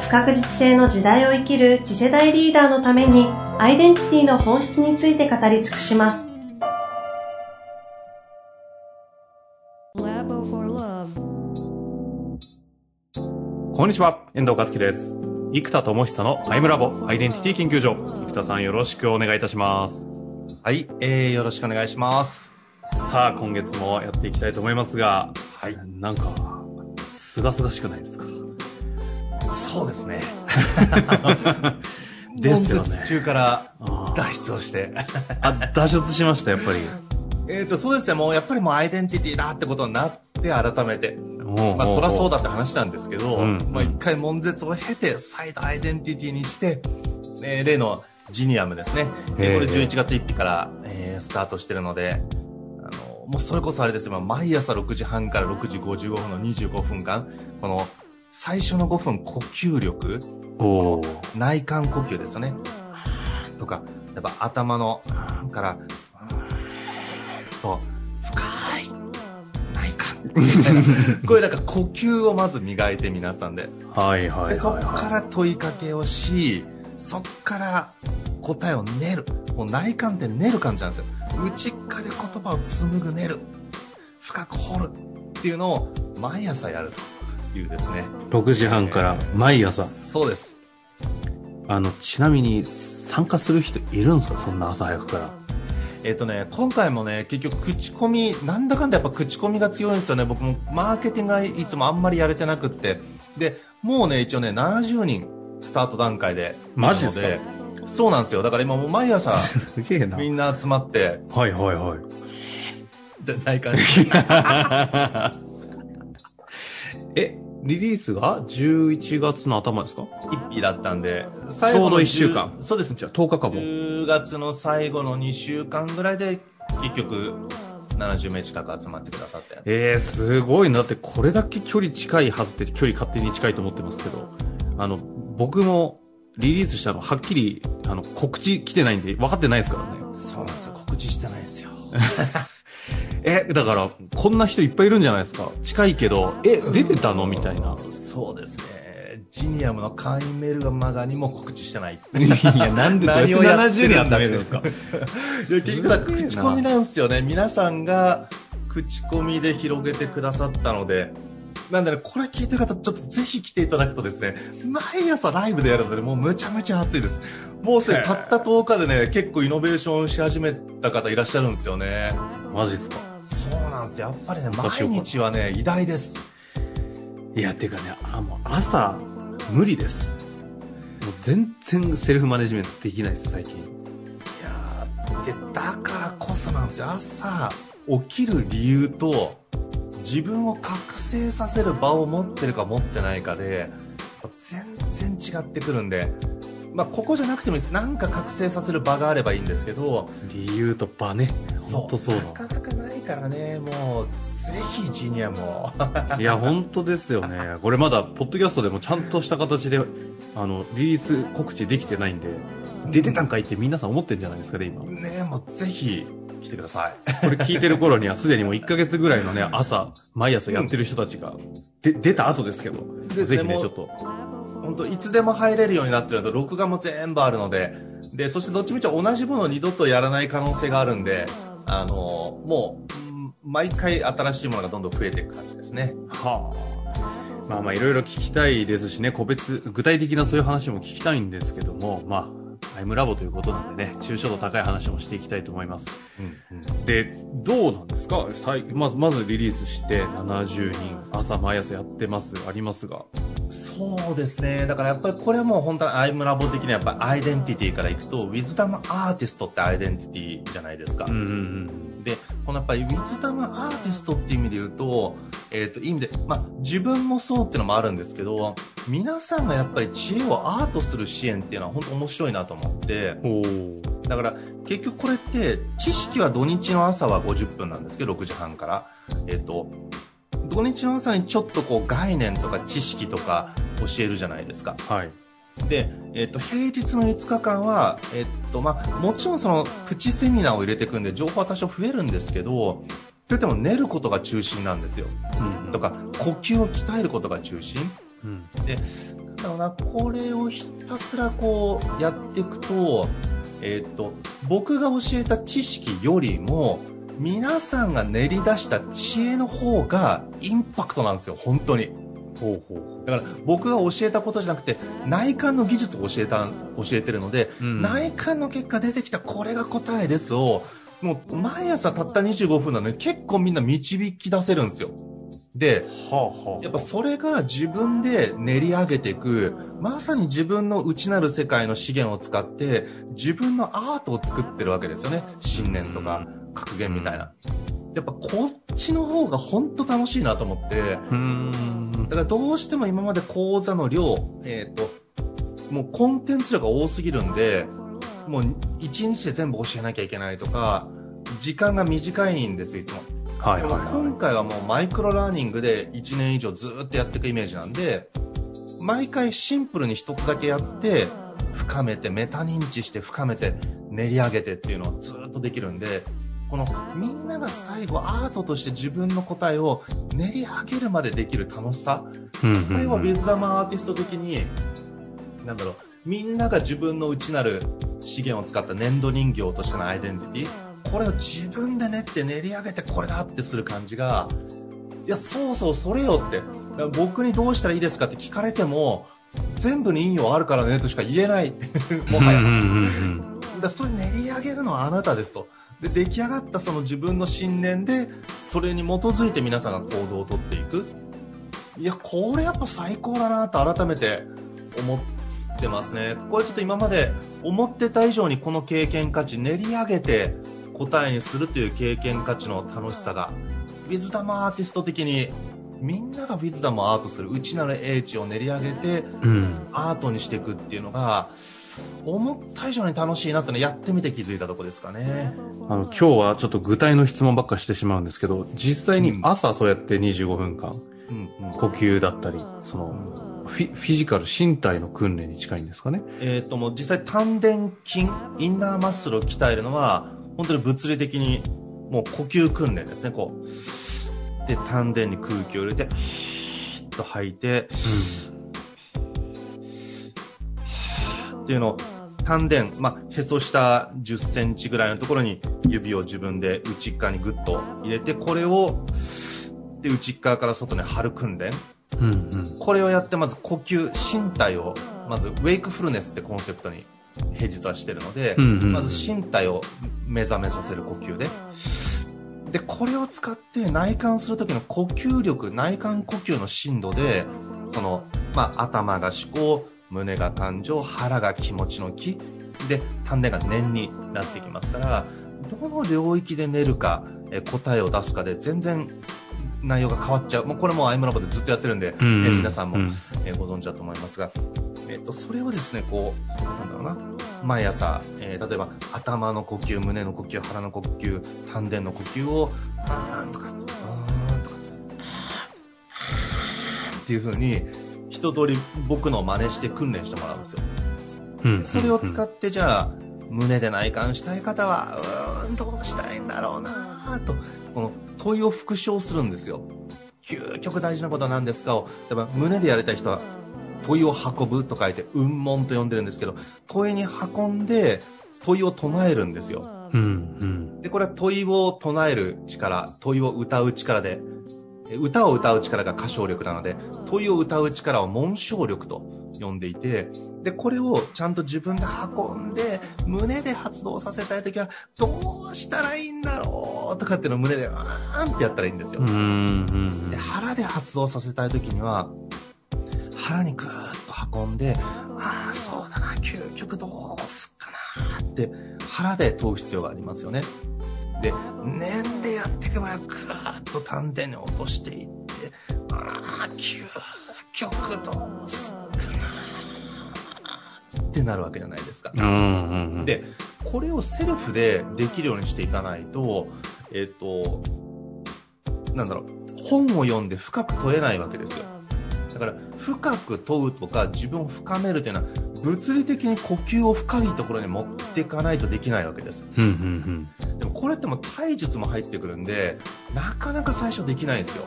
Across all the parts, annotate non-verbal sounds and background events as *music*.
不確実性の時代を生きる次世代リーダーのためにアイデンティティの本質について語り尽くしますこんにちは、遠藤和樹です。生田智久のアイムラボアイデンティティ研究所。生田さんよろしくお願いいたします。はい、えー、よろしくお願いします。さあ、今月もやっていきたいと思いますが、はい。なんか、すがすがしくないですか？そうですね。*laughs* ですよね中から脱出をして。あ、脱出しました、やっぱり。えっと、そうですね、もうやっぱりもうアイデンティティだってことになって、改めて。まあ、そりゃそうだって話なんですけど、うんまあ、一回悶絶を経て、再度アイデンティティにして、えー例のジニアムですね。えーこれ11月1日から、えースタートしてるので、あの、もうそれこそあれですよ、まあ毎朝6時半から6時55分の25分間、この、最初の5分呼吸力、内観呼吸ですよね。とか、やっぱ頭の、から、と、深い、内観。*laughs* これなんか呼吸をまず磨いて皆さんで。はいはいはい、でそっはから問いかけをし、そっから答えを練る。もう内観って練る感じなんですよ。内側で言葉を紡ぐ練る。深く掘る。っていうのを毎朝やるというですね。い。6時半から毎朝。そうです。あの、ちなみに参加する人いるんですか？そんな朝早くから。えっ、とね、今回もね、結局口コミ、なんだかんだやっぱ口コミが強いんですよね。僕もマーケティングがいつもあんまりやれてなくって。で、もうね、一応ね、70人スタート段階で。マジっすか？なのそうなんですよ。だから今もう毎朝 *laughs* すげえなみんな集まって、はいはいはい。でない感じ。*laughs* え、リリースが11月の頭ですか？一日だったんで、ちょうど一週間10そうです。じゃあ10日間も。10月の最後の2週間ぐらいで、結局、70名近く集まってくださって。えー、すごいな。だってこれだけ距離近いはずって距離勝手に近いと思ってますけど、あの、僕もリリースしたのはっきり、あの、告知来てないんで分かってないですからね。そうなんですよ。告知してないですよ。*laughs* え、だから、こんな人いっぱいいるんじゃないですか？近いけど、え、出てたの？みたいな。そうですね。ジニアムの会員メールがマガにも告知してない。いや、なんで何をやって70るんだ人集めるんですか。いや、結局だ、口コミなんですよね。皆さんが口コミで広げてくださったので、なんでね、これ聞いてる方、ちょっとぜひ来ていただくとですね、毎朝ライブでやるので、もうむちゃむちゃ熱いです。もうすでにたった10日でね、結構イノベーションし始めた方いらっしゃるんですよね。マジっすか？そうなんですよ。やっぱりね、毎日はね、偉大です。いや、てかね、あ、もう朝、無理です。もう全然セルフマネジメントできないです、最近。いやだからこそなんですよ朝起きる理由と自分を覚醒させる場を持ってるか持ってないかで全然違ってくるんでまあここじゃなくてもいいですなんか覚醒させる場があればいいんですけど理由と場ね。ほんとそうなかなかないからねもうぜひジニアもだ。*laughs* いや、本当ですよね。これまだ、ポッドキャストでもちゃんとした形で、あの、リリース告知できてないんで、出てたんかいって皆さん思ってんじゃないですかね、今。こねもうぜひ来てくださいれ聞いてる頃にはすでにもう1ヶ月ぐらいのね、朝、毎朝やってる人たちが、で、出た後ですけど、ぜひね、ちょっと、本当いつでも入れるようになってると、録画も全部あるので、で、そしてどっちみち同じものを二度とやらない可能性があるんで、あのもう、ん毎回新しいものがどんどん増えていく感じですね。はあ。まあまあいろいろ聞きたいですしね、個別、具体的なそういう話も聞きたいんですけども、まあ、アイムラボということなんでね、抽象度高い話もしていきたいと思います。で、どうなんですか？さいまず、まずリリースして70人、朝毎朝やってます、ありますが。そうですね。だからやっぱりこれはもう本当にアイムラボ的にはやっぱりアイデンティティからいくと、ウィズダムアーティストってアイデンティティじゃないですか。うんうんで、このやっぱりウィズダムアーティストっていう意味で言うと、えっ、と、意味で、まあ、自分もそうっていうのもあるんですけど、皆さんがやっぱり知恵をアートする支援っていうのは本当面白いなと思って、だから結局これって知識は土日の朝は50分なんですけど6時半から。えっ、と土日の朝にちょっとこう概念とか知識とか教えるじゃないですか。はい。で、えっと平日の5日間は、えっとまあ、もちろんそのプチセミナーを入れていくんで情報は多少増えるんですけどといっても寝ることが中心なんですようんとか呼吸を鍛えることが中心うん。で、なんだろうな、これをひたすらこうやっていくと、えっ、と、僕が教えた知識よりも、皆さんが練り出した知恵の方がインパクトなんですよ、本当に。ほうほだから僕が教えたことじゃなくて、内観の技術を教えた、教えてるので、うん内観の結果出てきたこれが答えですを、もう毎朝たった25分なのに結構みんな導き出せるんですよ。で、う。はあはあ。やっぱそれが自分で練り上げていく、まさに自分の内なる世界の資源を使って、自分のアートを作ってるわけですよね。信念とか格言みたいな。やっぱこっちの方が本当楽しいなと思って。だからどうしても今まで講座の量、えっ、と、もうコンテンツ量が多すぎるんで、もう一日で全部教えなきゃいけないとか、時間が短いんですよ、いつも。はいはいは今回はもうマイクロラーニングで1年以上ずーっとやっていくイメージなんで、毎回シンプルに一つだけやって、深めて、メタ認知して深めて、練り上げてっていうのをずーっとできるんで、このみんなが最後アートとして自分の答えを練り上げるまでできる楽しさ。い。うんこれはビズダマアーティスト的に、なんだろう、みんなが自分の内なる資源を使った粘土人形としてのアイデンティティ、これを自分で練って練り上げてこれだってする感じが、いや、そうそう、それよって。僕にどうしたらいいですかって聞かれても、全部に引用あるからねとしか言えない。もはや。うんうんうんだそれ練り上げるのはあなたですと。で、出来上がったその自分の信念で、それに基づいて皆さんが行動をとっていく。いや、これやっぱ最高だなと改めて思ってますね。これちょっと今まで思ってた以上にこの経験価値練り上げて答えにするという経験価値の楽しさが、ウィズダムアーティスト的にみんながウィズダムをアートする内なる英知を練り上げてうん。うん。アートにしていくっていうのが、思った以上に楽しいなってのやってみて気づいたとこですかね。あの、今日はちょっと具体の質問ばっかしてしまうんですけど、実際に朝そうやって25分間、うんうん。呼吸だったり、その、フィフィジカル、身体の訓練に近いんですかね。えっ、ともう実際丹田筋、インナーマッスルを鍛えるのは、本当に物理的にもう呼吸訓練ですね、こう。で、丹田に空気を入れて、ヒーッと吐いて、っていうのを、丹田、まあ、へそ下10センチぐらいのところに指を自分で内側にグッと入れて、これを、で、内側から外に張る訓練。うん。うん。これをやってまず呼吸身体をまずウェイクフルネスってコンセプトに平日はしてるので、うんうんまず身体を目覚めさせる呼吸ででこれを使って内観する時の呼吸力内観呼吸の深度でその、まあ、頭が思考胸が感情腹が気持ちの気。で丹田が念になってきますからどの領域で寝るかえ答えを出すかで全然内容が変わっちゃう。もうこれもうアイムラボでずっとやってるんで、うんえ皆さんも、うんえーご存知だと思いますが、えっとそれをですねこうなんだろうな。毎朝、えー例えば頭の呼吸胸の呼吸腹の呼吸丹田の呼吸をあーんとかあーんとかっていう風に一通り僕の真似して訓練してもらうんですようん。それを使ってじゃあ胸で内観したい方はうーんどうしたいんだろうなとこの問いを復唱するんですよ究極大事なことは何ですかを例えば胸でやりたい人は問いを運ぶと書いて雲門と呼んでるんですけど問いに運んで問いを唱えるんですようん。うん。でこれは問いを唱える力問いを歌う力でえ歌を歌う力が歌唱力なので問いを歌う力を紋章力と呼んでいてでこれをちゃんと自分で運んで胸で発動させたい時はどうしたらいいんだろうとかっていうのを胸であーんってやったらいいんですよ、で。腹で発動させたい時には腹にグーッと運んでああそうだな究極どうすっかなって腹で問う必要がありますよねで、念でやっていけば、ぐーっと丹田に落としていって、ああ、究極どうすっかなってなるわけじゃないですか。うんうんうん。で、これをセルフでできるようにしていかないと、えっ、と、なんだろう、本を読んで深く問えないわけですよ。だから、深く問うとか自分を深めるというのは、物理的に呼吸を深いところに持っていかないとできないわけです。うんうんでもこれってもう体術も入ってくるんで、なかなか最初できないんですよ。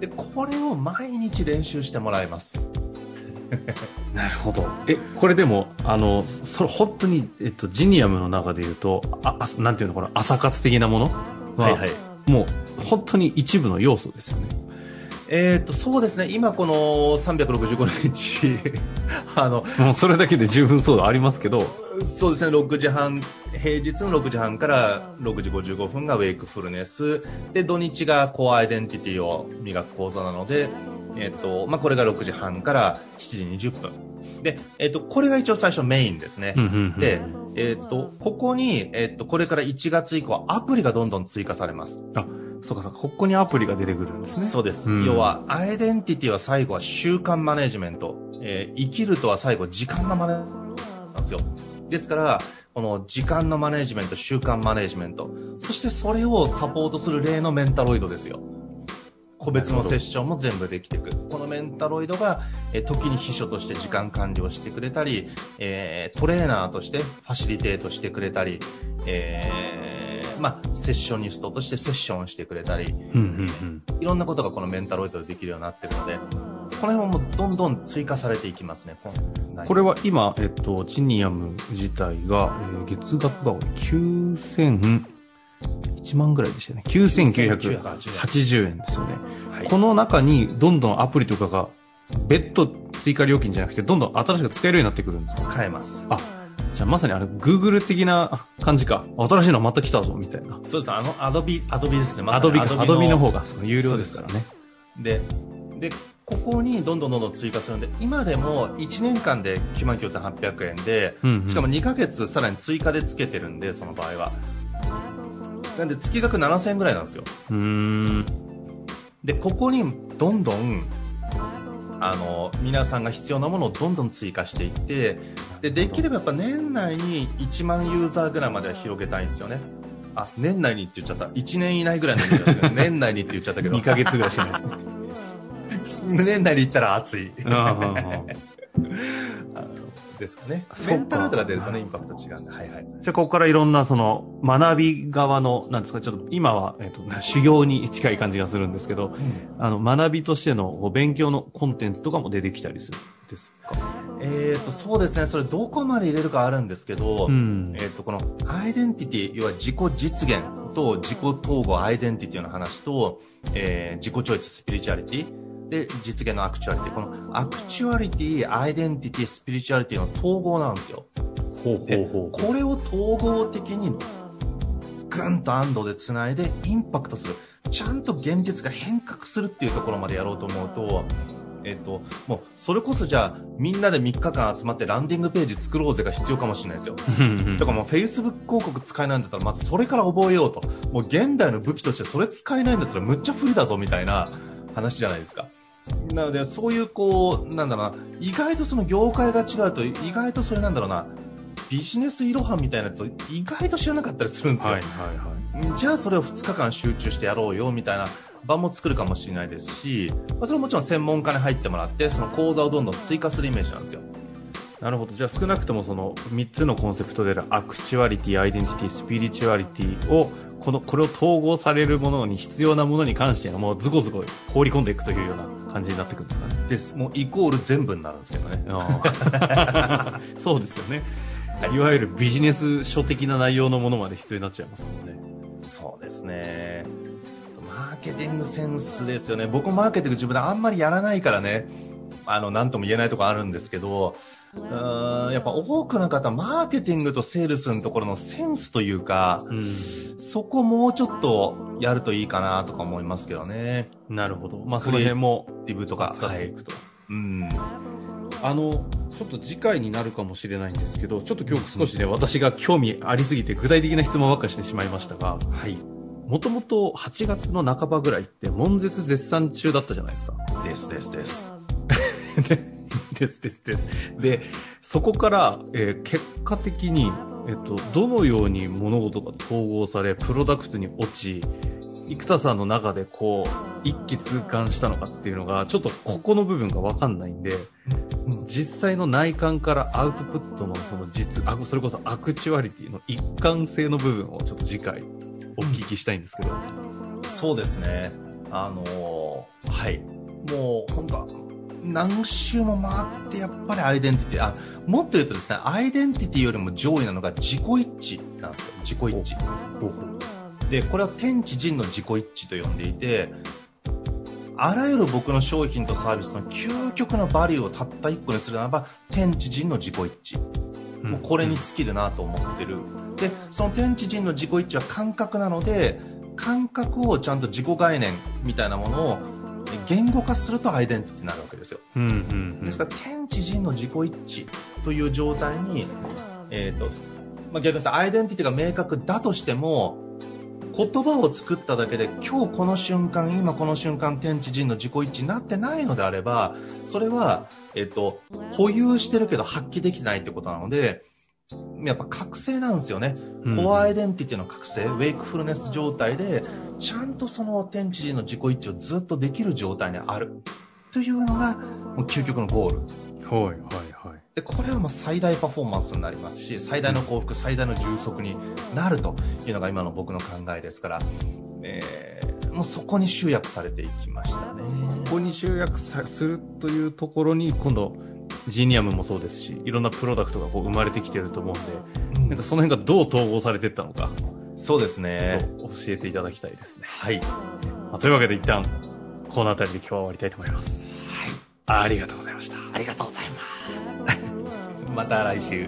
で、これを毎日練習してもらいます。うん。なるほど。え、これでも、あの、それ本当に、えっと、ジニアムの中で言うと、あ、あなんていうのかな、朝活的なもの？は、はいはい。もう、本当に一部の要素ですよね。えーっと、そうですね、今この365日、*laughs* あの、もうそれだけで十分そうありますけど、そうですね、6時半、平日の6時半から6時55分がウェイクフルネス。で、土日がコアアイデンティティを磨く講座なので、えっ、と、まあ、これが6時半から7時20分。で、えっ、と、これが一応最初メインですね。うんうんうんで、えっ、と、ここに、えっ、と、これから1月以降、アプリがどんどん追加されます。あ、そうかそうか、ここにアプリが出てくるんですね。そうです。うん要は、アイデンティティは最後は習慣マネジメント。えー生きるとは最後時間のマネジメントなんですよ。ですから、この時間のマネジメント、習慣マネジメント。そしてそれをサポートする例のメンタロイドですよ。個別のセッションも全部できていく。このメンタロイドが、えー時に秘書として時間管理をしてくれたり、えートレーナーとしてファシリテートしてくれたり、えーまあ、セッショニストとしてセッションをしてくれたり、うんうんうん。いろんなことがこのメンタロイドでできるようになってるので、この辺はもうどんどん追加されていきますね。これは今、えっと、ジニアム自体が、えー月額が9000、1万ぐらいでしたね。9980円ですよね。はいこの中にどんどんアプリとかが別途追加料金じゃなくて、どんどん新しく使えるようになってくるんですか？使えます。あ、じゃあまさにあれ、Google 的な感じか。新しいのまた来たぞ、みたいな。そうです。あの、アドビ、アドビですね。まアドビか、アドビの方が。が、その有料ですからね。で、で、ここにどんどんどんどん追加するんで、今でも1年間で99,800円で、うんうんしかも2ヶ月さらに追加でつけてるんで、その場合は。なんで月額7000円ぐらいなんですよ。うーん。で、ここにどんどん、あの、皆さんが必要なものをどんどん追加していって、で、できればやっぱ年内に1万ユーザーぐらいまでは広げたいんですよね。あ、年内にって言っちゃった。1年以内ぐらいの意味なんですけど、*laughs* 年内にって言っちゃったけど2、ヶ月ぐらいしてないですね。年内に行ったら熱い。ですかね。メンタルとか出るとね、インパクト違うんで。はいはい。じゃあ、ここからいろんな、その、学び側の、なんですか、ちょっと、今は、えっ、と、修行に近い感じがするんですけど、あの、学びとしての、勉強のコンテンツとかも出てきたりするんですか？えっ、と、そうですね。それどこまで入れるかあるんですけど、うんえっ、と、このアイデンティティ、要は自己実現と自己統合アイデンティティの話と、えー自己チョイススピリチュアリティで、実現のアクチュアリティ。このアクチュアリティ、アイデンティティ、スピリチュアリティの統合なんですよ。ほうでこれを統合的にグンと and でつないでインパクトする。ちゃんと現実が変革するっていうところまでやろうと思うと、えっ、と、もう、それこそじゃあ、みんなで3日間集まってランディングページ作ろうぜが必要かもしれないですよ。だからもう Facebook 広告使えないんだったら、まずそれから覚えようと。もう現代の武器としてそれ使えないんだったらむっちゃ不利だぞみたいな話じゃないですか。なので、そういうこう、なんだろうな、意外とその業界が違うと、意外とそれなんだろうな、ビジネスイロハンみたいなやつを意外と知らなかったりするんですよ。はいはいはい。じゃあそれを2日間集中してやろうよみたいな場も作るかもしれないですし、まあ、それはもちろん専門家に入ってもらって、その講座をどんどん追加するイメージなんですよ。なるほど。じゃあ少なくともその3つのコンセプトであるアクチュアリティ、アイデンティティ、スピリチュアリティを、この、これを統合されるものに必要なものに関してはもうズコズコ放り込んでいくというような感じになっていくんですかね。です。もうイコール全部になるんですけどね。*laughs* そうですよね。いわゆるビジネス書的な内容のものまで必要になっちゃいますもんね。そうですね。マーケティングセンスですよね。僕もマーケティング自分であんまりやらないからね、あの、なんとも言えないとこあるんですけど、うーんやっぱ多くの方、マーケティングとセールスのところのセンスというか、うん。そこもうちょっとやるといいかなとか思いますけどね。なるほど。まあその辺もディブとか使っていくと。うん。あの、ちょっと次回になるかもしれないんですけど、ちょっと今日少しね、私が興味ありすぎて具体的な質問ばっかしてしまいましたが、はい。もともと8月の半ばぐらいって悶絶絶賛中だったじゃないですか。ですですです。ですですです。で、そこから、えー、結果的に、えっと、どのように物事が統合され、プロダクトに落ち、生田さんの中でこう、一気通貫したのかっていうのが、ちょっとここの部分がわかんないんで、実際の内観からアウトプットのその実、あ、それこそアクチュアリティの一貫性の部分をちょっと次回お聞きしたいんですけど。そうですね。あのー、はい。もう、本当何周も回ってやっぱりアイデンティティ、あ、もっと言うとですね、アイデンティティよりも上位なのが自己一致なんですよ。自己一致。で、これは天地人の自己一致と呼んでいて、あらゆる僕の商品とサービスの究極のバリューをたった1個にするならば、天地人の自己一致。もうこれに尽きるなと思ってる。で、その天地人の自己一致は感覚なので、感覚をちゃんと自己概念みたいなものを言語化するとアイデンティティになるわけですよ。うんうんうん、ですから天地人の自己一致という状態に、えーとまあ、逆に言うとアイデンティティが明確だとしても言葉を作っただけで今日この瞬間今この瞬間天地人の自己一致になってないのであればそれは、えっと、保有してるけど発揮できてないってことなのでやっぱ覚醒なんですよね、うん、コアアイデンティティの覚醒ウェイクフルネス状態でちゃんとその天地人の自己一致をずっとできる状態にある。というのがもう究極のゴール。はいはいはい。でこれはもう最大パフォーマンスになりますし最大の幸福最大の充足になるというのが今の僕の考えですから、えー、もうそこに集約されていきましたね。ここに集約するというところに今度ジーニアムもそうですしいろんなプロダクトがこう生まれてきてると思うんで、うん、なんかその辺がどう統合されていったのかそうですね。教えていただきたいですね。はい、まあ、というわけで一旦この辺りで今日は終わりたいと思います。はい。ありがとうございました。ありがとうございます。*laughs* また来週